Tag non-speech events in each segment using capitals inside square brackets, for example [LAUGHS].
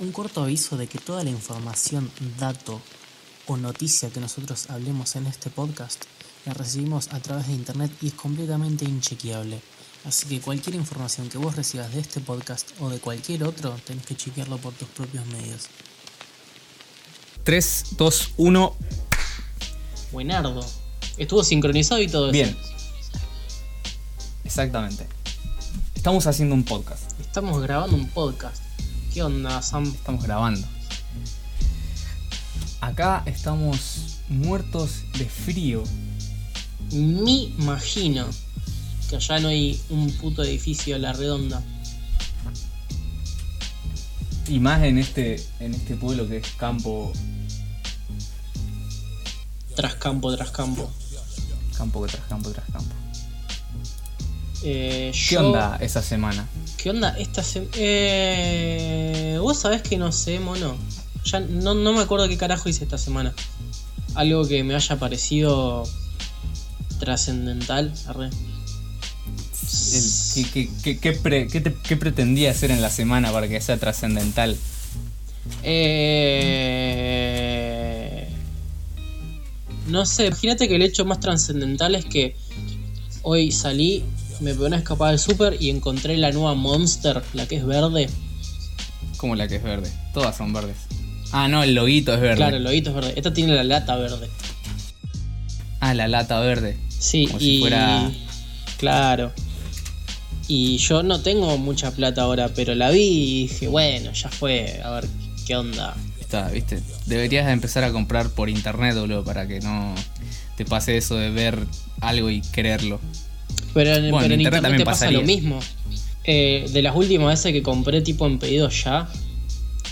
Un corto aviso de que toda la información, dato o noticia que nosotros hablemos en este podcast la recibimos a través de internet y es completamente inchequeable. Así que cualquier información que vos recibas de este podcast o de cualquier otro, tenés que chequearlo por tus propios medios. 3, 2, 1. Buenardo. Estuvo sincronizado y todo eso. Bien. Exactamente. Estamos haciendo un podcast. Estamos grabando un podcast. ¿Qué onda, Sam? Estamos grabando. Acá estamos muertos de frío. Me imagino que allá no hay un puto edificio a la redonda. Y más en este, en este pueblo que es campo, Tras campo, tras campo. campo tras campo tras campo. Eh, ¿Qué yo- onda esa semana? ¿Qué onda esta semana? Eh, Vos sabés que no sé, mono. Ya no, no me acuerdo qué carajo hice esta semana. Algo que me haya parecido trascendental. ¿Qué, qué- qué- qué pre- qué te- qué pretendía hacer en la semana para que sea trascendental? Eh, No sé, imagínate que el hecho más trascendental es que hoy salí, me pegué una escapada del súper y encontré la nueva Monster, la que es verde. Como la que es verde. Todas son verdes. Ah, no, el loguito es verde. Claro, el lobito es verde. Esta tiene la lata verde. Ah, la lata verde. Sí, Como y. si fuera- Claro. Y yo no tengo mucha plata ahora, pero la vi y dije, bueno, ya fue, a ver qué onda. Está, viste. Deberías de empezar a comprar por internet, boludo, para que no te pase eso de ver algo y quererlo. Pero en, Bueno, pero en en internet internet, también te pasa lo mismo. Eh, de las últimas veces que compré tipo en pedido ya,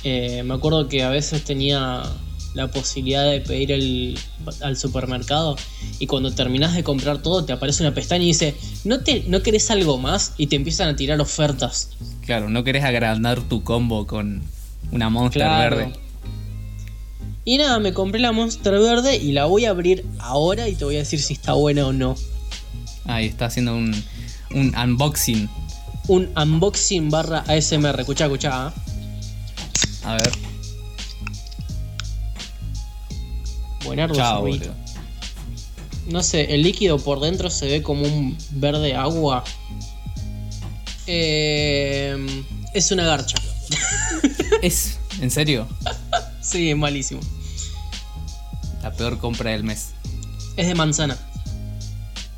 eh, me acuerdo que a veces tenía la posibilidad de pedir el, al supermercado y cuando terminás de comprar todo te aparece una pestaña y dice, ¿no, te, ¿no querés algo más? Y te empiezan a tirar ofertas. Claro, no querés agrandar tu combo con una monster Claro. verde. Y nada, me compré la Monster Verde y la voy a abrir ahora y te voy a decir si está buena o no. Ahí está haciendo un, un unboxing. Un unboxing barra ASMR. Escucha, escucha. ¿ah? A ver. Buenardo Chao. No sé, el líquido por dentro se ve como un verde agua. Eh, es una garcha. [LAUGHS] ¿Es? ¿En serio? Sí, es malísimo. La peor compra del mes. Es de manzana.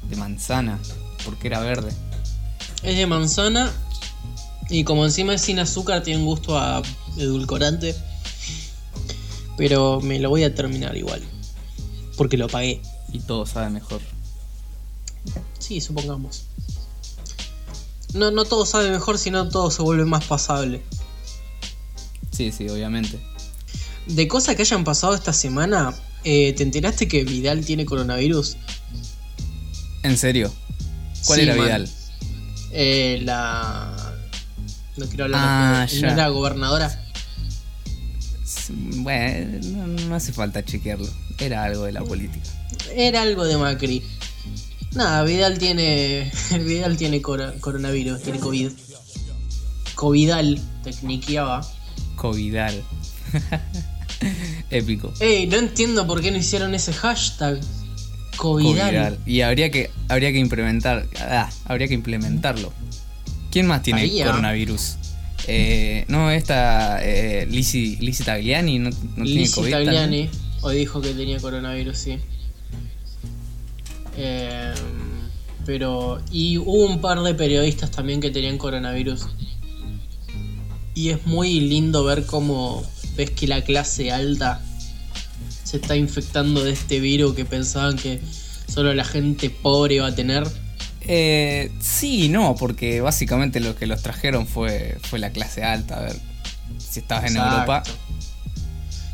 De manzana. Porque era verde. Es de manzana. Y como encima es sin azúcar, tiene un gusto a edulcorante. Pero me lo voy a terminar igual. Porque lo pagué. Y todo sabe mejor. Sí, supongamos. No, no todo sabe mejor, sino todo se vuelve más pasable. Sí, sí, obviamente. De cosas que hayan pasado esta semana, eh, ¿te enteraste que Vidal tiene coronavirus? ¿En serio? ¿Cuál Sí, era man. Vidal? Eh, la. No quiero hablar Ah, de- ¿no era gobernadora. Bueno, no, no hace falta chequearlo. Era algo de la política. Era algo de Macri. Nada, Vidal tiene. [LAUGHS] Vidal tiene coronavirus, tiene COVID. Covidal, tecniqueaba. Covidal. [LAUGHS] Épico. Ey, no entiendo por qué no hicieron ese hashtag. Covidal. Covidal. Y habría que, habría que implementar. Ah, habría que implementarlo. ¿Quién más tiene Había. coronavirus? Eh, no, esta eh, Lizzie, Lizzie Tagliani no, no tiene Lizzie COVID. Tagliani también? hoy dijo que tenía coronavirus, sí. Eh, pero. Y hubo un par de periodistas también que tenían coronavirus. Y es muy lindo ver cómo ves que la clase alta se está infectando de este virus que pensaban que solo la gente pobre iba a tener. Eh, sí, no, porque básicamente lo que los trajeron fue, fue la clase alta. A ver, si estabas en. Europa.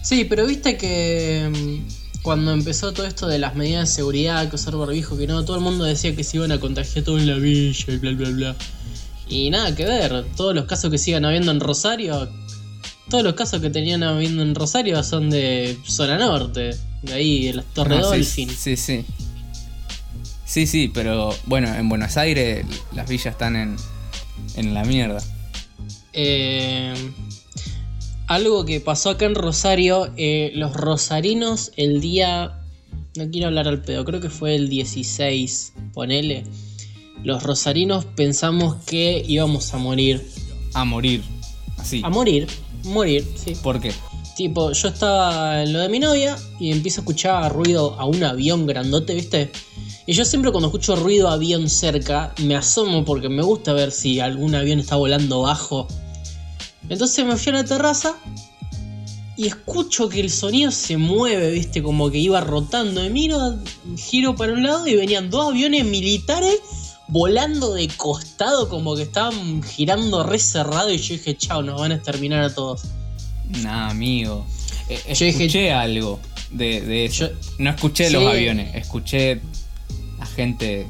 Sí, pero viste que mm, cuando empezó todo esto de las medidas de seguridad, que usar barbijo, que no, todo el mundo decía que se iban a contagiar todo en la villa y bla bla bla. Y nada que ver, todos los casos que sigan habiendo en Rosario, todos los casos que tenían habiendo en Rosario son de zona norte, de ahí, de las Torres Ah, sí, Dolphin. Sí, sí. Sí, sí, pero bueno, en Buenos Aires las villas están en, en la mierda. Eh, algo que pasó acá en Rosario, eh, los rosarinos el día... No quiero hablar al pedo, creo que fue el 16, ponele. Los rosarinos pensamos que íbamos a morir. A morir. Así. A morir, morir, sí. ¿Por qué? Tipo, yo estaba en lo de mi novia y empiezo a escuchar ruido a un avión grandote, ¿viste? Y yo siempre cuando escucho ruido a avión cerca, me asomo porque me gusta ver si algún avión está volando bajo. Entonces me fui a la terraza y escucho que el sonido se mueve, ¿viste? Como que iba rotando. Y miro, giro para un lado y venían dos aviones militares volando de costado, como que estaban girando re cerrado. Y yo dije, chao, nos van a exterminar a todos. Nah, amigo. Eh, Yo dije- escuché algo de, de eso. Yo- no escuché los Sí. aviones, escuché a gente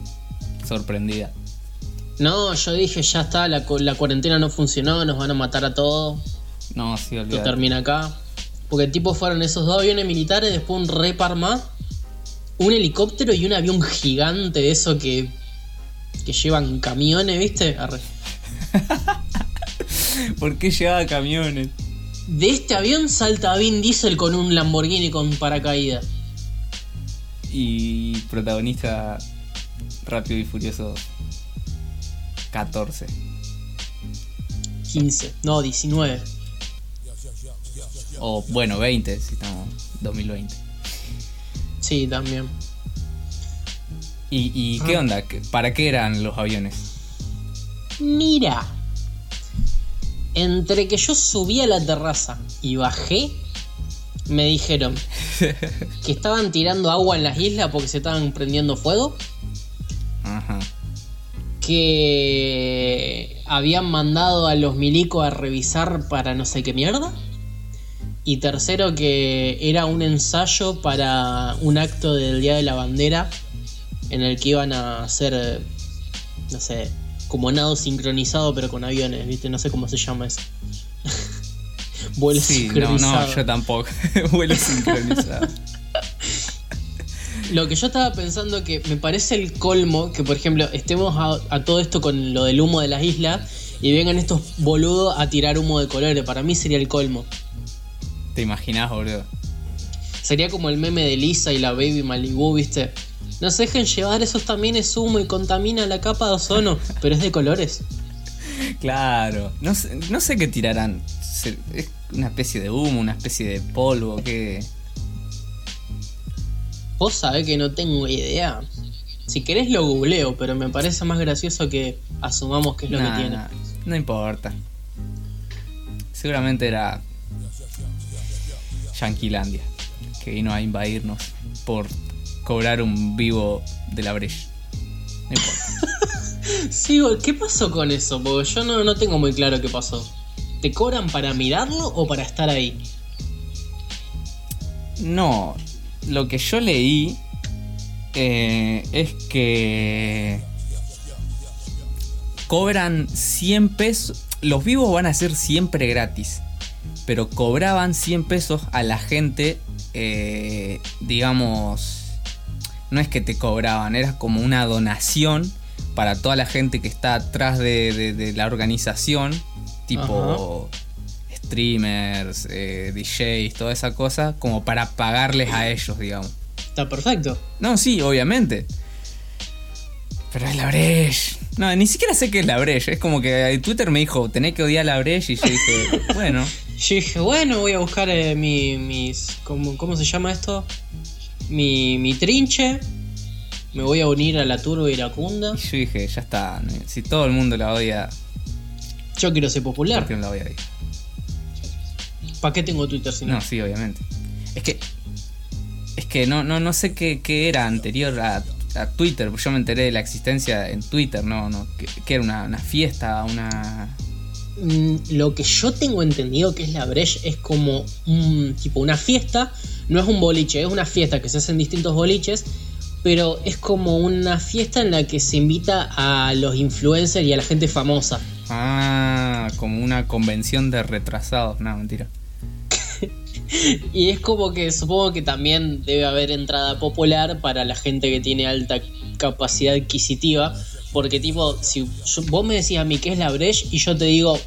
sorprendida. No, yo dije, ya está, la, la cuarentena no funcionó, nos van a matar a todos. No, sí, Esto olvidate. termina acá. Porque tipo fueron esos dos aviones militares, después un repar más, un helicóptero y un avión gigante de eso que, que llevan camiones, ¿viste? Arre. [LAUGHS] ¿Por qué llevaba camiones? De este avión salta Vin Diesel con un Lamborghini con paracaídas. Y protagonista Rápido y Furioso 14. 15, no, 19. O bueno, 20, si estamos 2020. Sí, también. ¿Y, y qué Ah. onda? ¿Qué- ¿Para qué eran los aviones? Mira. Entre que yo subí a la terraza y bajé, me dijeron [LAUGHS] que estaban tirando agua en las islas porque se estaban prendiendo fuego. Ajá. Que habían mandado a los milicos a revisar para no sé qué mierda. Y tercero, que era un ensayo para un acto del Día de la Bandera en el que iban a hacer, no sé, como nado sincronizado pero con aviones, ¿viste? No sé cómo se llama eso. [LAUGHS] Vuelo Sí, no, sincronizado. no, yo tampoco. [LAUGHS] Vuelo sincronizado. Lo que yo estaba pensando que me parece el colmo que, por ejemplo, estemos a, a todo esto con lo del humo de las islas y vengan estos boludos a tirar humo de colores. Para mí sería el colmo. ¿Te imaginas, boludo? Sería como el meme de Lisa y la Baby Malibu, ¿viste? No se dejen llevar, eso también es humo y contamina la capa de ozono, pero es de colores. Claro. No sé, no sé qué tirarán. Es una especie de humo, una especie de polvo, qué. Vos sabés que no tengo idea. Si querés lo googleo, pero me parece más gracioso que asumamos que es lo Nah, que tiene. nah, no importa. Seguramente era Yanquilandia, que vino a invadirnos por cobrar un vivo de la brecha. No importa. [LAUGHS] Sí, ¿qué pasó con eso? Porque yo no, no tengo muy claro qué pasó. ¿Te cobran para mirarlo o para estar ahí? No, lo que yo leí eh, es que cobran 100 pesos. Los vivos van a ser siempre gratis, pero cobraban 100 pesos a la gente, eh, digamos, no es que te cobraban, era como una donación para toda la gente que está atrás de, de- de la organización, tipo streamers, eh, DJs, toda esa cosa, como para pagarles a ellos, digamos. Está perfecto. No, sí, obviamente. Pero es la Breche. No, ni siquiera sé qué es la Breche. Es como que Twitter me dijo, tenés que odiar la Breche. Y yo dije, [LAUGHS] bueno, Yo dije, bueno, voy a buscar eh, mi, mis. ¿cómo, cómo se llama esto? Mi, mi trinche. Me voy a unir a la turba iracunda. y yo dije, ya está. Si todo el mundo la odia, Yo quiero ser ¿por popular. qué no la voy a? ¿Para qué tengo Twitter si no? No, sí, obviamente. Es que. Es que no, no, no sé qué, qué era anterior a, a Twitter. Yo me enteré de la existencia en Twitter, no, no. Que, que era una, una fiesta, una. Mm, Lo que yo tengo entendido que es la Breche es como un tipo una fiesta, no es un boliche, es una fiesta que se hace en distintos boliches, pero es como una fiesta en la que se invita a los influencers y a la gente famosa. Ah, como una convención de retrasados. No, mentira. [LAUGHS] Y es como que supongo que también debe haber entrada popular para la gente que tiene alta capacidad adquisitiva. Porque tipo, si yo- vos me decís a mí qué es la Breche y yo te digo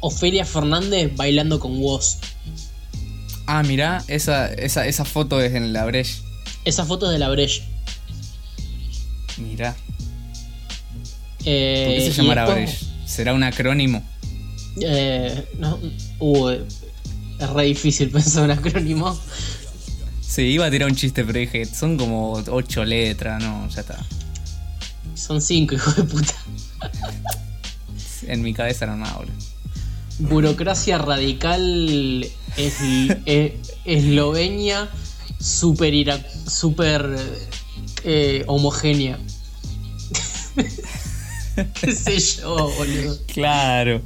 Ofelia Fernández bailando con vos. Ah, mirá, esa, esa, esa foto es en la Breche. Esa foto es de la Breche. Mirá. Eh, ¿Por qué se y llamará después- Breche? ¿Será un acrónimo? Eh, no, uh, es re difícil [LAUGHS] pensar un acrónimo. Sí, iba a tirar un chiste, pero dije, son como ocho letras, no, ya está. Son cinco, [LAUGHS] hijo de puta. En mi cabeza no nada, boludo. Burocracia radical es, es- Eslovenia super, ira- super eh, homogénea. [LAUGHS] ¿Qué sé yo, boludo? Claro.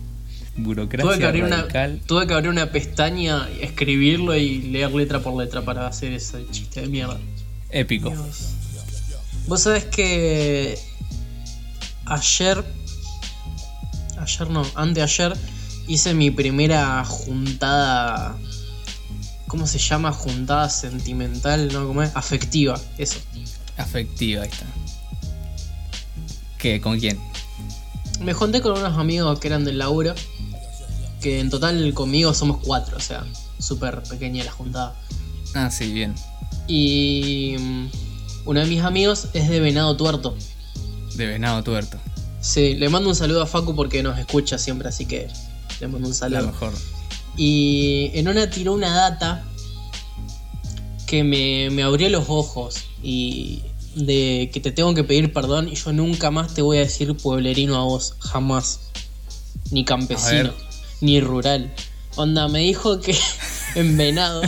Tuve que, Burocracia una, radical. tuve que abrir una pestaña, escribirlo y leer letra por letra para hacer ese chiste de mierda. Épico. Dios. Vos sabés que ayer, ayer no, anteayer, hice mi primera juntada, ¿cómo se llama? Juntada sentimental, ¿no? ¿Cómo es? Afectiva, eso. Afectiva, ahí está. ¿Qué? ¿Con quién? Me junté con unos amigos que eran del laburo, que en total conmigo somos cuatro, o sea, súper pequeña la juntada. Ah, sí, bien. Y mm, uno de mis amigos es de Venado Tuerto. De venado tuerto. Sí, le mando un saludo a Facu porque nos escucha siempre, así que le mando un saludo. mejor. Y en una tiró una data que me, me abrió los ojos y de que te tengo que pedir perdón y yo nunca más te voy a decir pueblerino a vos, jamás. Ni A campesino, ni rural. Onda, me dijo que [LAUGHS] en Venado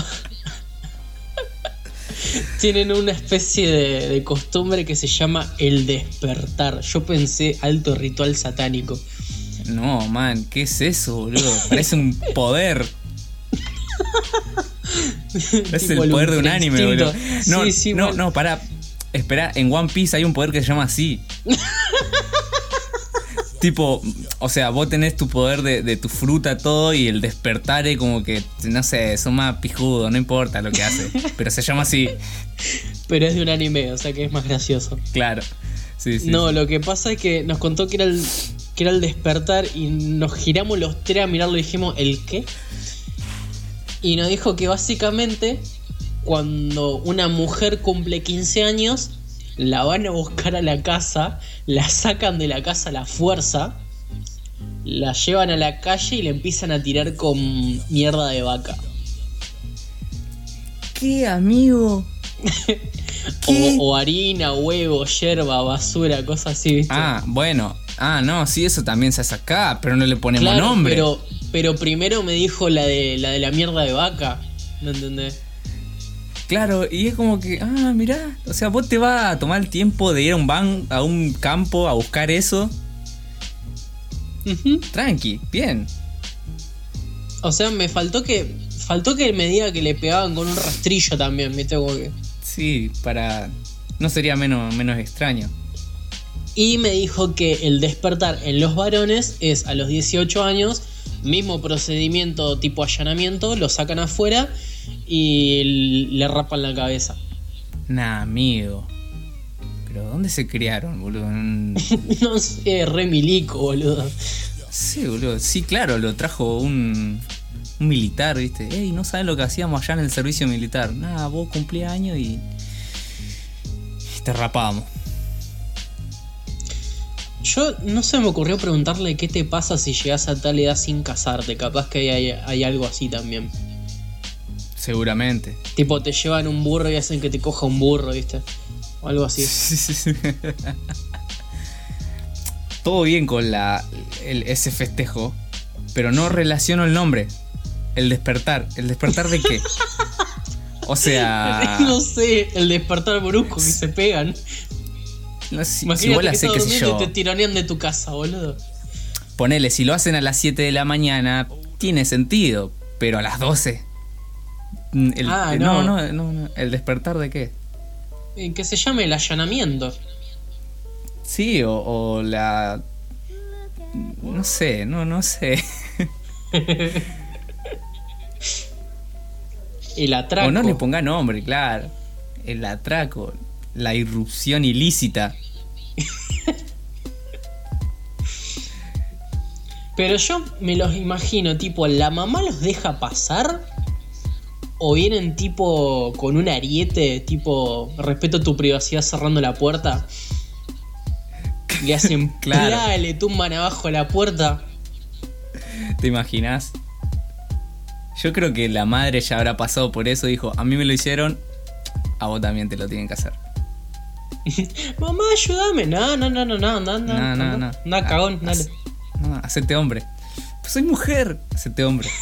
tienen una especie de, de costumbre que se llama el despertar. Yo pensé alto ritual satánico. No, man, ¿qué es eso, boludo? Parece un poder. Es el poder de un anime, boludo. No, Sí, sí, no, no, para. Espera, en One Piece hay un poder que se llama así. tipo, o sea, vos tenés tu poder de, de tu fruta, todo, y el despertar es como que, no sé, son más pijudo, no importa lo que hace. [LAUGHS] Pero se llama así, Pero es de un anime, o sea que es más gracioso. claro. Sí, sí. no, sí. lo que pasa es que nos contó que era el que era el despertar y nos giramos los tres a mirarlo y dijimos, ¿el qué? Y nos dijo que básicamente cuando una mujer cumple 15 años, la van a buscar a la casa, la sacan de la casa a la fuerza, la llevan a la calle y le empiezan a tirar con mierda de vaca. ¿Qué, amigo? [LAUGHS] ¿Qué? O, o harina, huevo, yerba, basura, cosas así, ¿viste? Ah, bueno. Ah, no, sí, eso también se hace acá, pero no le ponemos Claro, nombre. Pero, pero primero me dijo la de la de la mierda de vaca. ¿No entendés? Claro, y es como que, ah, mirá, o sea, vos te vas a tomar el tiempo de ir a un ban, a un campo a buscar eso. Tranqui, bien. O sea, me faltó que. Faltó que me diga que le pegaban con un rastrillo también, ¿viste? Que- Sí, para. No sería menos, menos extraño. Y me dijo que el despertar en los varones es a los 18 años, mismo procedimiento tipo allanamiento, lo sacan afuera y le rapan la cabeza. Nah, amigo. ¿Dónde se criaron, boludo? Un- [LAUGHS] no sé, re milico, boludo. Sí, boludo. Sí, claro, lo trajo un, un militar, ¿viste? Ey, no saben lo que hacíamos allá en el servicio militar. Nada, vos cumplías años y. y te rapábamos. Yo no se me ocurrió preguntarle qué te pasa si llegas a tal edad sin casarte. Capaz que hay, hay algo así también. Seguramente. Tipo, te llevan un burro y hacen que te coja un burro, ¿viste? O algo así. [LAUGHS] Sí, sí, sí. Todo bien con la, el- ese festejo, pero no relaciono el nombre. El despertar. ¿El despertar de qué? O sea, [LAUGHS] no sé, el despertar brusco que se pegan. no si Imagínate vos la que sé, qué yo. te tironean de tu casa, boludo. Ponele, si lo hacen a las 7 de la mañana, tiene sentido, pero a las 12. Mm, El, Ah, no. no, no, no. ¿El despertar de qué? Eh, Que se llame el allanamiento. Sí, o, o la. No sé, no, no sé. [LAUGHS] El atraco. O no le ponga nombre, claro. El atraco, la irrupción ilícita. [LAUGHS] Pero yo me los imagino, tipo, ¿la mamá los deja pasar? O vienen tipo con un ariete, tipo respeto tu privacidad cerrando la puerta. Le hacen [LAUGHS] Claro. le tumban abajo la puerta. ¿Te imaginas? Yo creo que la madre ya habrá pasado por eso. Dijo, a mí me lo hicieron, a vos también te lo tienen que hacer. [LAUGHS] Mamá, ayúdame. No, no, no, no, no, no, no. No, no, no. No, cagón, Ah, dale. No, hacete hombre. Pues soy mujer. Hacete hombre. [LAUGHS]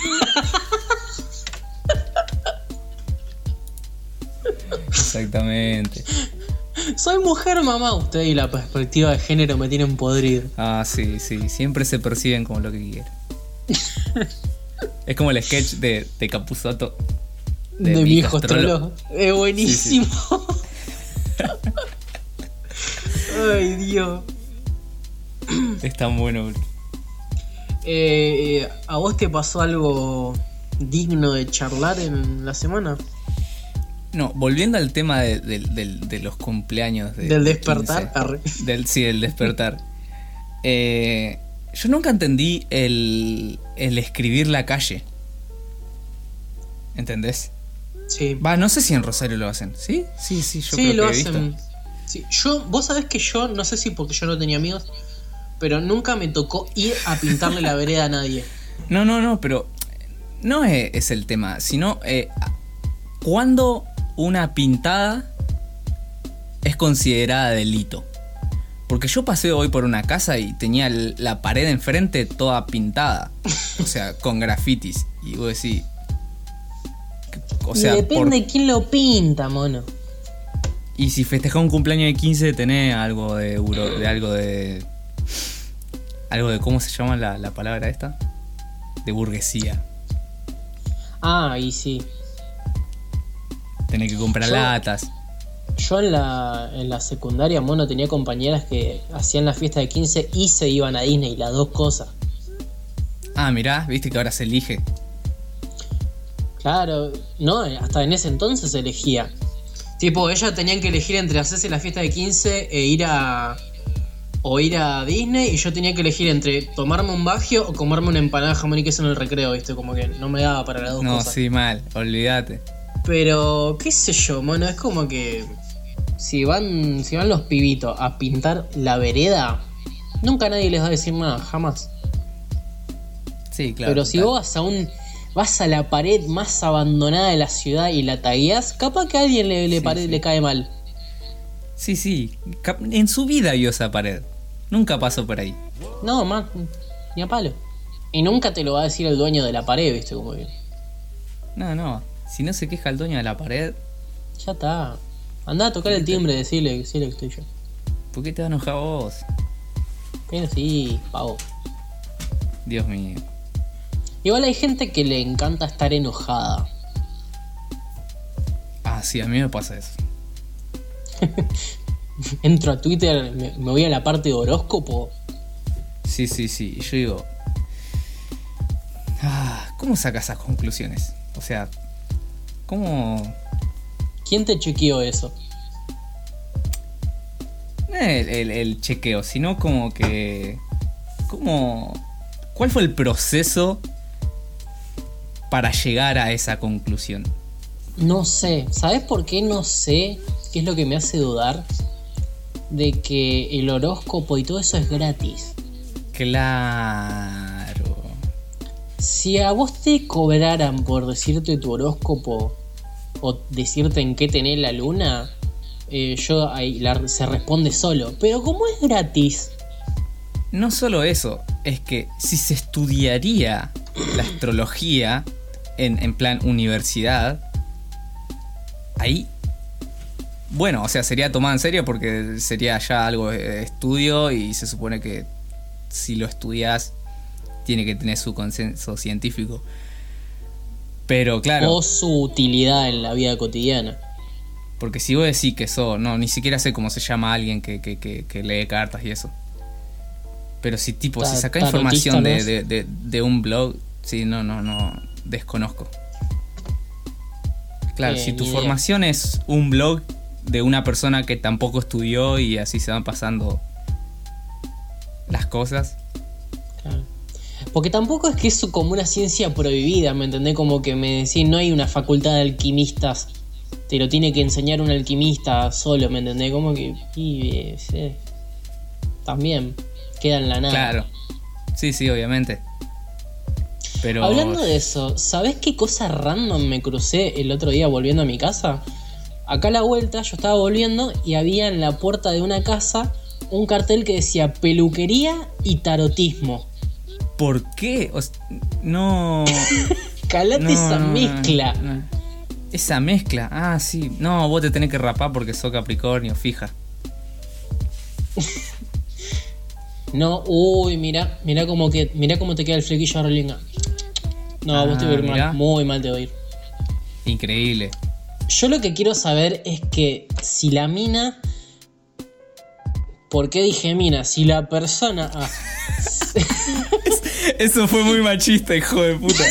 Exactamente. Soy mujer, mamá. Usted y la perspectiva de género me tienen podrido. Ah, sí, sí. Siempre se perciben como lo que quieren. es como el sketch de, de Capuzotto. De, mi hijo Trollo. Es buenísimo. Ay, Dios. Es tan bueno. boludo. Eh, ¿A vos te pasó algo digno de charlar en la semana? No, volviendo al tema de, de- del- de los cumpleaños. de- Del de despertar, 15. arre. Del, sí, del despertar. Eh, yo nunca entendí el, el escribir la calle. ¿Entendés? Sí. Va, no sé si en Rosario lo hacen. ¿Sí? Sí, sí, yo sí, creo lo que he visto. hacen. Sí, Yo, vos sabés que yo, no sé si porque yo no tenía amigos, pero nunca me tocó ir a pintarle la vereda a nadie. [LAUGHS] No, no, no, pero no es, es el tema, sino eh, cuando una pintada es considerada delito. Porque yo pasé hoy por una casa y tenía la pared enfrente toda pintada. O sea, [LAUGHS] con grafitis. Y vos decís. O sea, y depende por- de quién lo pinta, mono. y si festejás un cumpleaños de 15 tenés algo de euro, de algo de. Algo de. ¿Cómo se llama la, la palabra esta? De burguesía. Ah, y sí. Tenés que comprar Yo- latas. Yo en la, en la secundaria, mono, tenía compañeras que hacían la fiesta de 15 y se iban a Disney, las dos cosas. Ah, mirá, viste que ahora se elige. Claro, no, hasta en ese entonces se elegía. Tipo, ellas tenían que elegir entre hacerse la fiesta de 15 e ir a. o ir a Disney, y yo tenía que elegir entre tomarme un bagio o comerme una empanada de jamón y queso en el recreo, ¿viste? Como que no me daba para las dos No, cosas. sí, mal, olvídate. Pero, qué sé yo, mano, es como que. Si van, si van los pibitos a pintar la vereda, nunca nadie les va a decir nada, jamás. Sí, claro. Pero si vos vas a un. vas a la pared más abandonada de la ciudad y la tagueás, capaz que a alguien le, le, Sí, pare- sí. le cae mal. Sí, sí. En su vida vio esa pared. Nunca pasó por ahí. No, más, ni a palo. Y nunca te lo va a decir el dueño de la pared, viste, como que. No, no. Si no se queja el dueño de la pared, Ya está. Andá a tocar el timbre, decirle, decirle que estoy yo. ¿por qué te vas a enojar vos? Pero sí, pavo. Dios mío. Igual hay gente que le encanta estar enojada. Ah, sí, a mí me pasa eso. [LAUGHS] Entro a Twitter, me, me voy a la parte de horóscopo. Sí, sí, sí. Y yo digo. Ah, ¿Cómo sacas esas conclusiones? O sea, ¿cómo.? ¿Quién te chequeó eso? No es el, el- el chequeo, sino como que. ¿Cómo.? ¿Cuál fue el proceso para llegar a esa conclusión? No sé. ¿Sabes por qué no sé? ¿Qué es lo que me hace dudar? De que el horóscopo y todo eso es gratis. Claro. Si a vos te cobraran por decirte tu horóscopo o decirte en qué tenés la luna, eh, yo ahí se responde solo. Pero como es gratis, No solo eso, es que si se estudiaría la astrología en, en plan universidad, ahí, bueno, o sea, sería tomado en serio porque sería ya algo de estudio y se supone que si lo estudias tiene que tener su consenso científico. Pero claro, o su utilidad en la vida cotidiana. porque si vos decís que eso, no, ni siquiera sé cómo se llama alguien que, que- que- que lee cartas y eso. Pero si tipo, Ta- si saca información ¿no de, de- de- de un blog, sí, no, no, no, desconozco. Claro, Eh, si tu idea. formación es un blog de una persona que tampoco estudió y así se van pasando las cosas. Porque tampoco es que es como una ciencia prohibida, ¿me entendés? Como que me decís, no hay una facultad de alquimistas. Te lo tiene que enseñar un alquimista solo, ¿me entendés? Como que. pibe, sí. También queda en la nada. Claro. Sí, sí, obviamente. Pero. Hablando de eso, ¿sabés qué cosa random me crucé el otro día volviendo a mi casa? Acá a la vuelta yo estaba volviendo y había en la puerta de una casa un cartel que decía peluquería y tarotismo. ¿Por qué? O no. [LAUGHS] Calate no, esa mezcla. no. Esa mezcla. Ah, sí. No, vos te tenés que rapar porque sos Capricornio, fija. [LAUGHS] No, uy, mira, mira cómo que, mira cómo te queda el flequillo Rolinga. No, vos te voy a ir Ah, mirá. mal, muy mal te voy a ir. Increíble. Yo lo que quiero saber es que si la mina. ¿Por qué dije mina? Si la persona. ah, [LAUGHS] Eso fue muy machista, hijo de puta.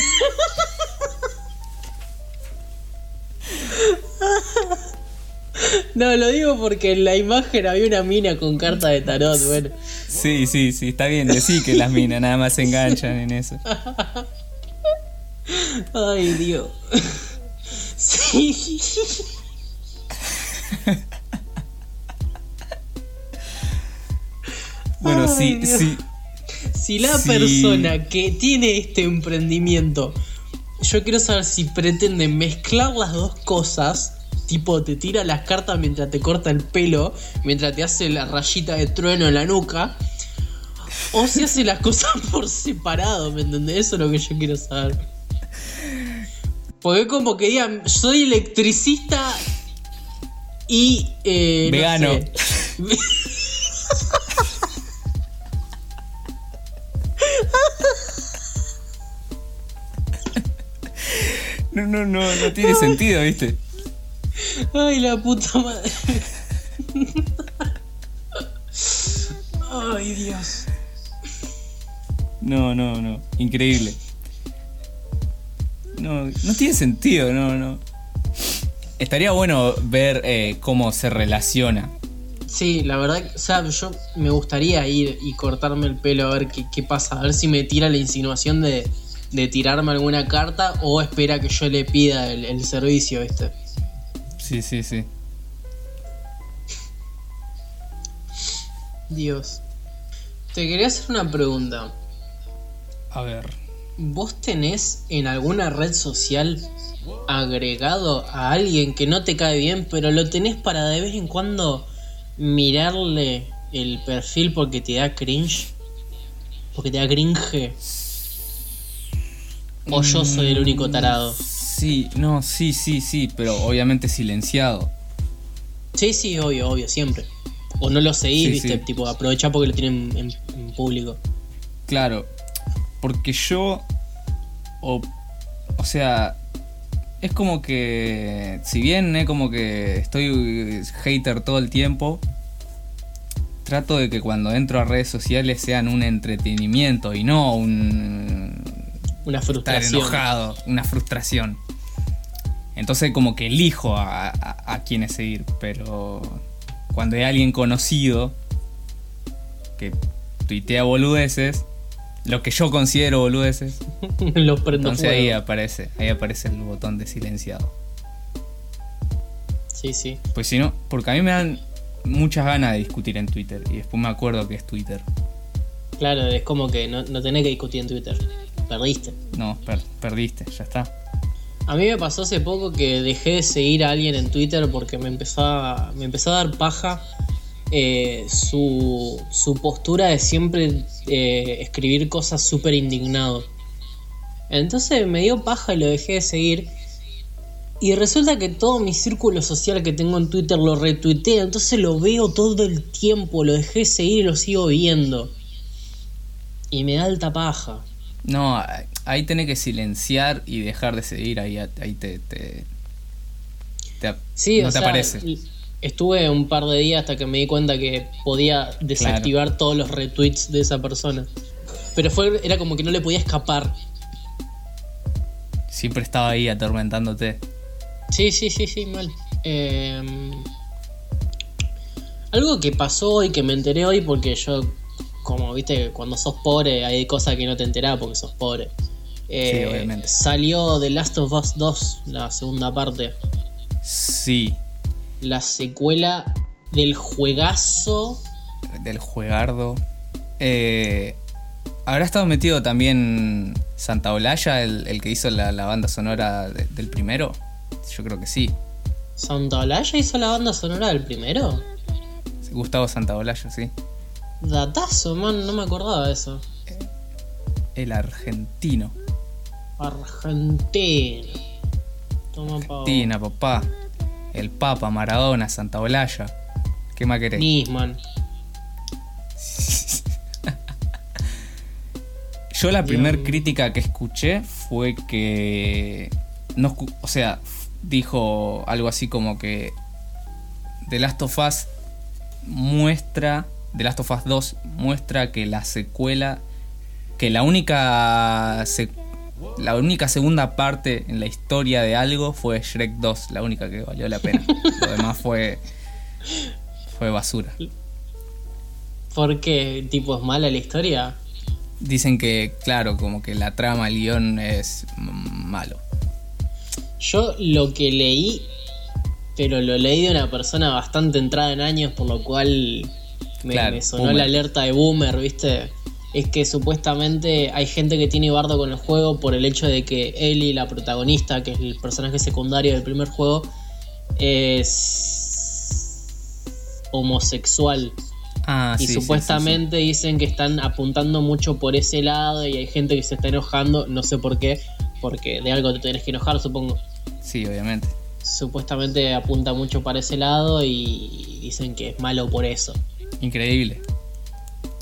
no, lo digo porque en la imagen había una mina con carta de tarot, bueno. Sí, sí, sí, está bien. Decí que las minas nada más se enganchan en eso. Ay, Dios. Sí. Bueno, Ay, sí, Dios. sí. Si la Sí. persona que tiene este emprendimiento, yo quiero saber si pretende mezclar las dos cosas, tipo te tira las cartas mientras te corta el pelo, mientras te hace la rayita de trueno en la nuca, o si hace las cosas [LAUGHS] por separado, ¿me entendés? Eso es lo que yo quiero saber. Porque como que digan, soy electricista y... eh, no Vegano. sé. [LAUGHS] No, no, no, no tiene sentido, ¿viste? Ay, la puta madre. Ay, Dios. No, no, no. Increíble. No, no tiene sentido, no, no. Estaría bueno ver eh, cómo se relaciona. Sí, la verdad, o sea, yo me gustaría ir y cortarme el pelo a ver qué, qué pasa, a ver si me tira la insinuación de, de tirarme alguna carta o espera que yo le pida el, el servicio, ¿viste? Sí, sí, sí. Dios. Te quería hacer una pregunta. A ver. ¿Vos tenés en alguna red social agregado a alguien que no te cae bien, pero lo tenés para de vez en cuando mirarle el perfil porque te da cringe? Porque te da cringe. O yo soy el único tarado. Sí, no, sí, sí, sí, pero obviamente silenciado. Sí, sí, obvio, obvio, siempre. O no lo seguís, Sí, viste, sí. tipo, aprovechá porque lo tienen en, en público. Claro, porque yo, o, o sea, es como que, si bien es como que estoy hater todo el tiempo, trato de que cuando entro a redes sociales sean un entretenimiento y no un Una estar frustración. enojado, una frustración. Entonces como que elijo a, a, a quienes seguir, pero cuando hay alguien conocido que tuitea boludeces, lo que yo considero boludeces, [LAUGHS] Los prendo entonces ahí aparece, ahí aparece el botón de silenciado. Sí, sí. Pues si no, porque a mí me dan muchas ganas de discutir en Twitter y después me acuerdo que es Twitter. Claro, es como que no, no tenés que discutir en Twitter. Perdiste. No, per- perdiste, ya está. A mí me pasó hace poco que dejé de seguir a alguien en Twitter porque me empezó a, me empezó a dar paja eh, su, su postura de siempre eh, escribir cosas súper indignado. Entonces me dio paja y lo dejé de seguir. Y resulta que todo mi círculo social que tengo en Twitter lo retuitea, entonces lo veo todo el tiempo, lo dejé de seguir y lo sigo viendo. Y me da alta paja. No, ahí tenés que silenciar y dejar de seguir, ahí, ahí te, te, te- Sí, no o te sea, aparece. estuve un par de días hasta que me di cuenta que podía desactivar todos los retweets de esa persona. Pero fue, era como que no le podía escapar. Siempre estaba ahí atormentándote. Sí, sí, sí, sí, mal. Eh, algo que pasó hoy, que me enteré hoy porque yo como viste, cuando sos pobre hay cosas que no te enterás porque sos pobre. Eh, obviamente. Salió The Last of Us 2, la segunda parte. Sí, La secuela del juegazo. del juegardo. Eh, ¿Habrá estado metido también Santa Olaya, el, el que hizo la, la banda sonora de- del primero? Yo creo que sí. ¿Santa Olaya hizo la banda sonora del primero? Gustavo Santaolalla, sí. Datazo, man, no me acordaba de eso. El argentino. Argentina. Toma pa'. Argentina, papá. El Papa, Maradona, Santaolalla. ¿Qué más querés? Nisman. [LAUGHS] Yo la primera crítica que escuché fue que. No, o sea, dijo algo así como que. The Last of Us muestra. The Last of Us 2 muestra que la secuela. Que la única. se- la única segunda parte en la historia de algo fue Shrek 2, la única que valió la pena. [LAUGHS] Lo demás fue. fue basura. ¿Por qué? ¿Tipo es mala la historia? Dicen que, claro, como que la trama, el guion es malo. Yo lo que leí, pero lo leí de una persona bastante entrada en años, por lo cual me, Claro, me sonó boomer. la alerta de boomer, ¿viste? Es que supuestamente hay gente que tiene bardo con el juego por el hecho de que Ellie, la protagonista, que es el personaje secundario del primer juego, es homosexual. Ah, y sí, sí, sí, supuestamente dicen que están apuntando mucho por ese lado y hay gente que se está enojando, no sé por qué, porque de algo te tenés que enojar, supongo. Sí, obviamente. Supuestamente apunta mucho para ese lado y dicen que es malo por eso. Increíble.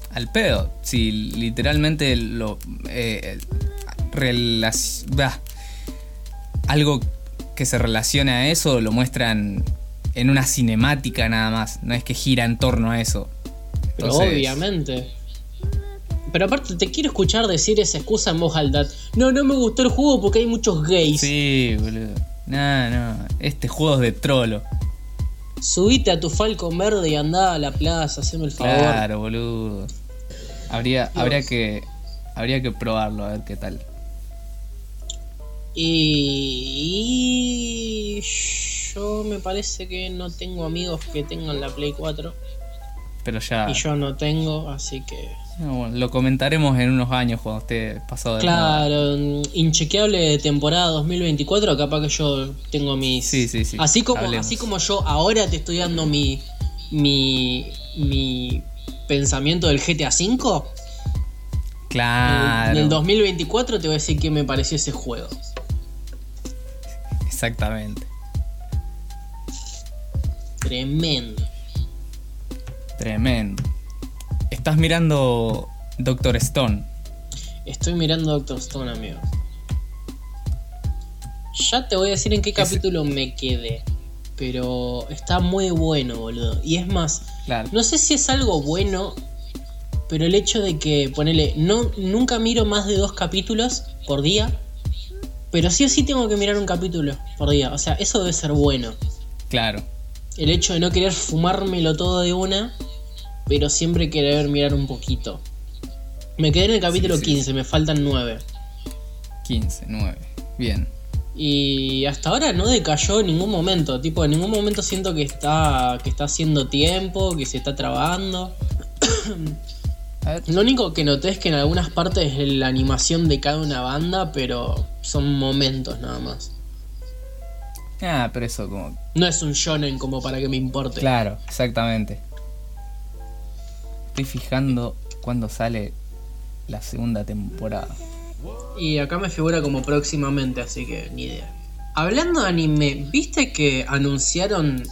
Al pedo. Si literalmente lo. eh, bah. algo que se relacione a eso lo muestran en una cinemática nada más. No es que gira en torno a eso. Entonces, obviamente. Pero aparte te quiero escuchar decir esa excusa en voz alta. No, no me gustó el juego porque hay muchos gays. Sí, boludo. No, no. Este juego es de trolo. Subite a tu Falcon verde y andá a la plaza, haceme el favor. Claro, boludo. Habría, habría que. Habría que probarlo a ver qué tal. Y... y yo me parece que no tengo amigos que tengan la Play 4 Pero ya. y yo no tengo, así que bueno, lo comentaremos en unos años cuando esté pasado de claro, mm, inchequeable temporada 2024, capaz que yo tengo mis Sí, sí, sí. Así como Hablemos. así como yo ahora te estoy dando mi mi mi pensamiento del GTA V, Claro. en el 2024 te voy a decir qué me pareció ese juego. Exactamente. Tremendo. Tremendo. Estás mirando Doctor Stone. Estoy mirando Doctor Stone, amigo. Ya te voy a decir en qué capítulo me quedé. Pero está muy bueno, boludo. Y es más, Claro. no sé si es algo bueno, pero el hecho de que, ponele, no, nunca miro más de dos capítulos por día. Pero sí o sí tengo que mirar un capítulo por día. O sea, eso debe ser bueno. Claro. El hecho de no querer fumármelo todo de una, pero siempre querer mirar un poquito. Me quedé en el capítulo sí, 15, me faltan 9. 15, 9. Bien. Y hasta ahora no decayó en ningún momento. Tipo, en ningún momento siento que está, que está haciendo tiempo, que se está trabando. [CLEARS THROAT] Lo único que noté es que en algunas partes la animación decae una banda, pero son momentos nada más. Ah, pero eso como. No es un shonen como para que me importe. Claro, exactamente. Estoy fijando cuándo sale la segunda temporada. Y acá me figura como próximamente, así que ni idea. Hablando de anime, ¿viste que anunciaron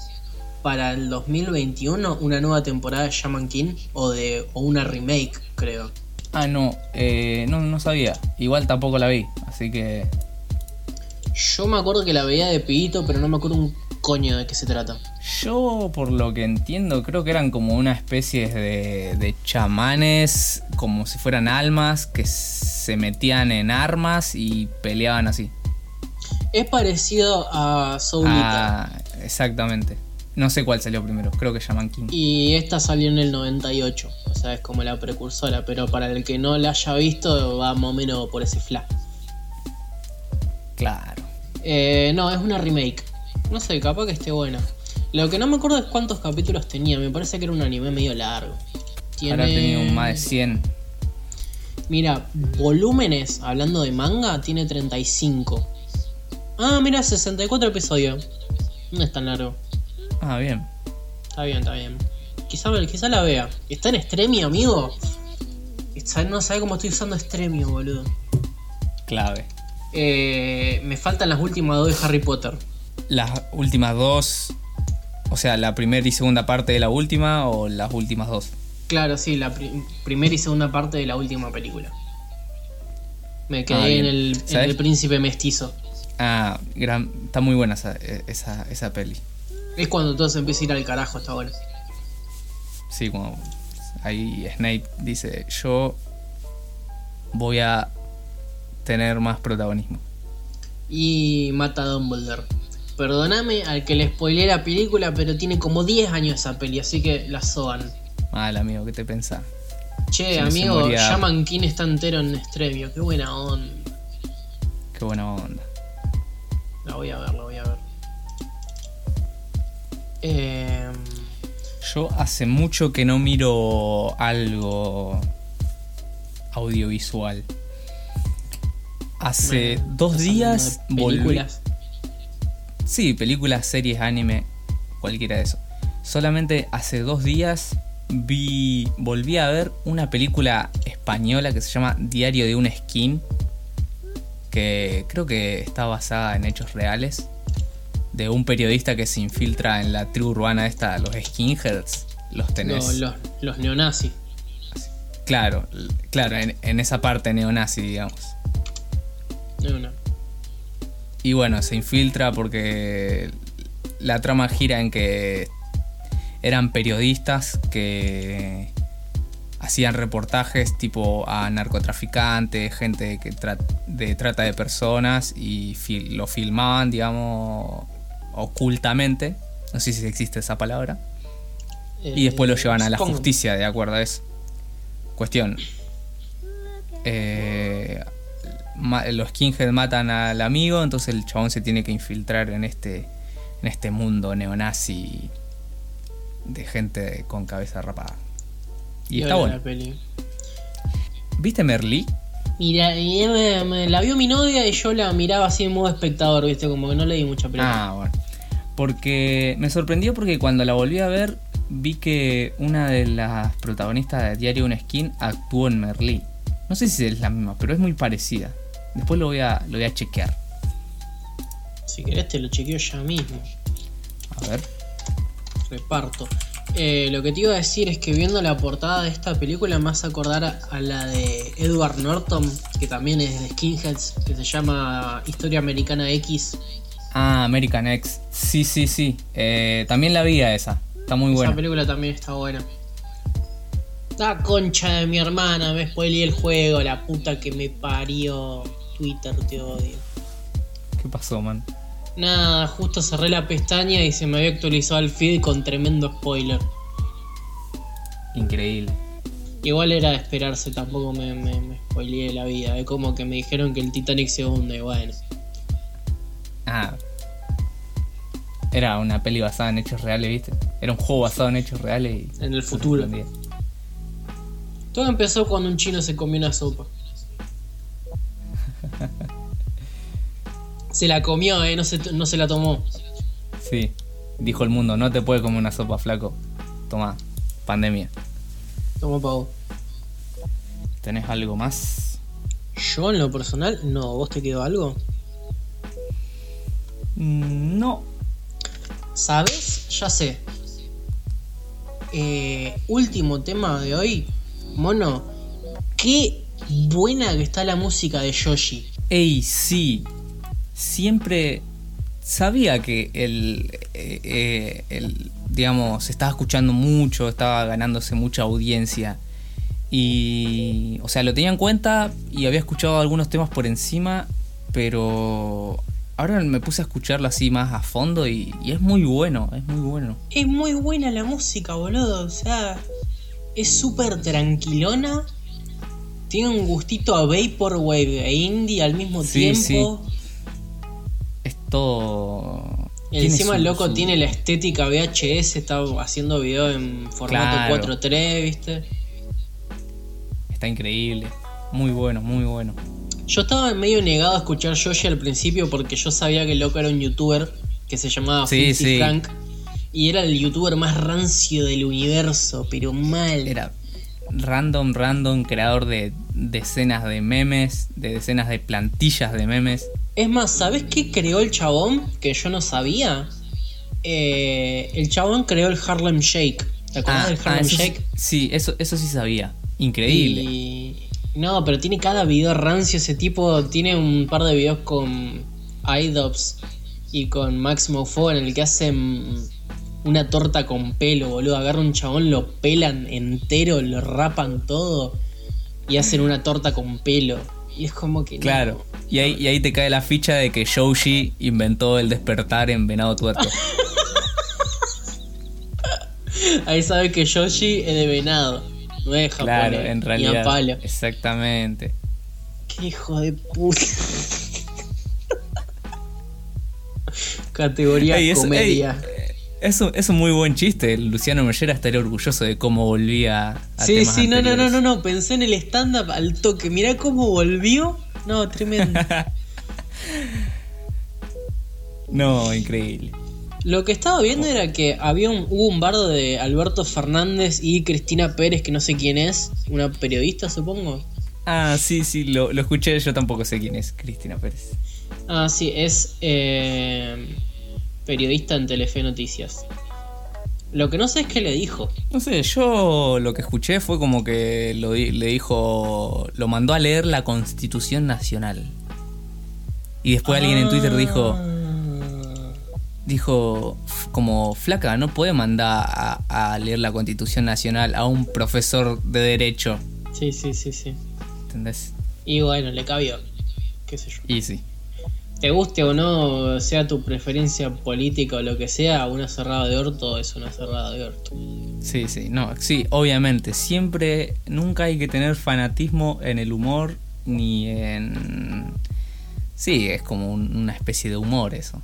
para el 2021 una nueva temporada de Shaman King? O de o una remake, creo. Ah, no, eh, no, no sabía. Igual tampoco la vi, así que. Yo me acuerdo que la veía de pibito, pero no me acuerdo un coño de qué se trata. Yo, por lo que entiendo, creo que eran como una especie de, de chamanes, como si fueran almas, que se metían en armas y peleaban así. Es parecido a Soul. Ah, exactamente. No sé cuál salió primero, creo que Shaman King. Y esta salió en el 98, o sea, es como la precursora, pero para el que no la haya visto, va más o menos por ese flash. Claro. Eh, no, es una remake. No sé, capaz que esté buena. Lo que no me acuerdo es cuántos capítulos tenía, me parece que era un anime medio largo. Ahora tenía un más de 100. Mira, volúmenes, hablando de manga, tiene 35. Ah, mira, 64 episodios. No es tan largo. Ah, bien. Está bien, está bien. Quizá, quizá la vea. ¿Está en Stremio, amigo? No sabe cómo estoy usando Stremio, boludo. Clave. Eh, me faltan las últimas dos de Harry Potter. Las últimas dos. O sea, la primera y segunda parte de la última o las últimas dos. Claro, sí, la primera y segunda parte de la última película. Me quedé Ah, en, el, en el príncipe mestizo. Ah, gran, está muy buena esa, esa, esa peli. Es cuando todo se empieza a ir al carajo, está bueno. Sí, como ahí Snape dice, yo voy a tener más protagonismo. Y mata a Dumbledore. Perdóname al que le spoileé la película, pero tiene como 10 años esa peli, así que la soban. Mal amigo, ¿qué te pensás? Che, amigo. Shaman King está entero en Estremio, qué buena onda. Qué buena onda. La voy a ver, la voy a ver. Eh, Yo hace mucho que no miro algo audiovisual. Hace bueno, dos días películas. Sí, películas, series, anime, cualquiera de eso. Solamente hace dos días vi, volví a ver una película española que se llama Diario de un Skin, que creo que está basada en hechos reales, de un periodista que se infiltra en la tribu urbana esta, los skinheads, los tenés. No, los, los neonazis. Claro, claro, en, en esa parte neonazi, digamos. De una. Y bueno, se infiltra porque la trama gira en que eran periodistas que hacían reportajes tipo a narcotraficantes, gente que tra- de trata de personas y fil- lo filmaban, digamos, ocultamente. No sé si existe esa palabra. Y después lo Eh, llevan a la justicia, de acuerdo a eso. Cuestión. Eh, ma- los skinheads matan al amigo, entonces el chabón se tiene que infiltrar en este, en este mundo neonazi de gente con cabeza rapada. Y está hola bueno. ¿Viste Merlí? Mira, y me- me- la vio mi novia y yo la miraba así en modo espectador, viste, como que no le di mucha pelota. Ah, bueno. Porque me sorprendió porque cuando la volví a ver vi que una de las protagonistas de Diario una Skin actuó en Merlí. No sé si es la misma, pero es muy parecida. Después lo voy a, lo voy a chequear. Si querés te lo chequeo ya mismo. A ver. Reparto. Eh, lo que te iba a decir es que viendo la portada de esta película me hace acordar a, a la de Edward Norton, que también es de Skinheads, que se llama Historia Americana X. Ah, American X. Sí, sí, sí. Eh, también la vi a esa. Está muy Esa buena. película también está buena. La concha de mi hermana, me spoileé el juego, la puta que me parió. Twitter, te odio. ¿Qué pasó, man? Nada, justo cerré la pestaña y se me había actualizado el feed con tremendo spoiler. Increíble. Igual era de esperarse, tampoco me, me, me spoileé la vida. Es como que me dijeron que el Titanic se hunde, bueno. Ah. Era una peli basada en hechos reales, ¿viste? Era un juego basado en hechos reales y... En el futuro. Todo empezó cuando un chino se comió una sopa. [LAUGHS] Se la comió, eh, no se, no se la tomó. Sí. Dijo el mundo, no te puedes comer una sopa, flaco. Toma, pandemia. Tomó pavo. ¿Tenés algo más? Yo en lo personal, no. ¿Vos te quedó algo? Mm, No. ¿Sabes? Ya sé. Eh, último tema de hoy. Mono, qué buena que está la música de Yoshi. Ey, sí. Siempre sabía que el, eh, eh, el, digamos, se estaba escuchando mucho, estaba ganándose mucha audiencia. Y, o sea, lo tenía en cuenta y había escuchado algunos temas por encima, pero ahora me puse a escucharlo así más a fondo y, y es muy bueno, es muy bueno. Es muy buena la música, boludo. O sea, es súper tranquilona. Tiene un gustito a Vaporwave e indie al mismo Sí, tiempo. Es todo. Encima el loco su- tiene la estética VHS, está haciendo video en formato Claro. 4.3, ¿viste? Está increíble. Muy bueno, muy bueno. Yo estaba medio negado a escuchar Yoshi al principio porque yo sabía que el loco era un youtuber que se llamaba Sí, sí. Frank y era el youtuber más rancio del universo, pero mal. Era random, random, creador de decenas de memes, de decenas de plantillas de memes. Es más, ¿sabes qué creó el chabón que yo no sabía? Eh, el chabón creó el Harlem Shake. ¿Te acuerdas del Harlem Ah, eso sí- Shake? Sí, eso, eso sí sabía. Increíble. Y- No, pero tiene cada video rancio ese tipo. Tiene un par de videos con iDubbbz y con Máximo Fo en el que hacen una torta con pelo, boludo. Agarra un chabón, lo pelan entero, lo rapan todo y hacen una torta con pelo. Y es como que. no. Claro. Y ahí, y ahí te cae la ficha de que Shoji inventó el despertar en Venado Tuerto. [LAUGHS] Ahí sabes que Yoshi es de venado. No es japonés. claro, en ni a palo. Exactamente. Qué hijo de puta. [LAUGHS] Categoría Ey, comedia. ey, es, un, es un muy buen chiste. Luciano Mellera estaría orgulloso de cómo volvía a Sí, temas sí, no, no, no, no, no. Pensé en el stand-up al toque. Mirá cómo volvió. No, tremendo. [LAUGHS] No, increíble. Lo que estaba viendo era que había un, hubo un bardo de Alberto Fernández y Cristina Pérez, que no sé quién es, una periodista, supongo. Ah, sí, sí, lo, lo escuché. Yo tampoco sé quién es Cristina Pérez. Ah, sí, es eh, periodista en Telefe Noticias. Lo que no sé es qué le dijo. No sé, yo lo que escuché fue como que lo le dijo, lo mandó a leer la Constitución Nacional. Y después alguien en Twitter dijo, Ah. dijo "F- como flaca, no puede mandar a, a leer la Constitución Nacional a un profesor de derecho, Sí, sí, sí, sí. ¿entendés? Y bueno, le cabió. Qué sé yo. Y sí. Te guste o no, sea tu preferencia política o lo que sea, una cerrada de orto es una cerrada de orto. Sí, sí, no, sí, obviamente, siempre, nunca hay que tener fanatismo en el humor ni en... Sí, es como un- una especie de humor eso.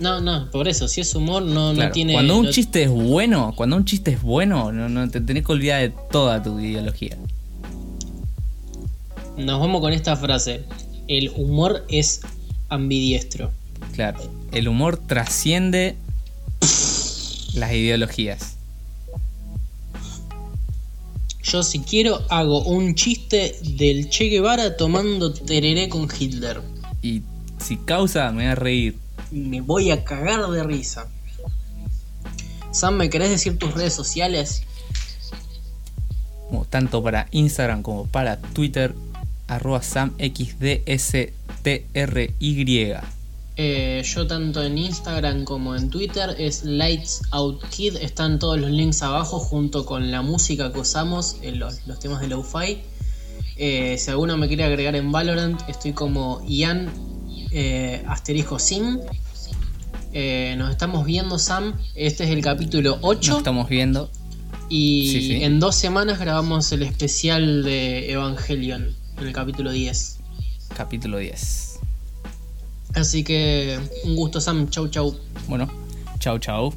No, no, por eso, si es humor, no, no Claro, tiene. cuando un no- chiste es bueno, cuando un chiste es bueno, no, no te tenés que olvidar de toda tu ideología. Nos vamos con esta frase. El humor es ambidiestro. Claro, el humor trasciende las ideologías. Yo si quiero hago un chiste del Che Guevara tomando tereré con Hitler. Y si causa, me va a reír. Me voy a cagar de risa. Sam, ¿me querés decir tus redes sociales? Como tanto para Instagram como para Twitter, arroba Eh, yo tanto en Instagram como en Twitter es Lights Out Kid. Están todos los links abajo junto con la música que usamos en los, los temas de Lo-Fi. Eh, si alguno me quiere agregar en Valorant, estoy como Ian eh, asterisco sin. Eh, nos estamos viendo, Sam. Este es el capítulo 8. Nos estamos viendo. Y Sí, sí. en dos semanas grabamos el especial de Evangelion, en el capítulo 10. Capítulo 10. Así que un gusto, Sam. Chau, chau. Bueno, chau chau.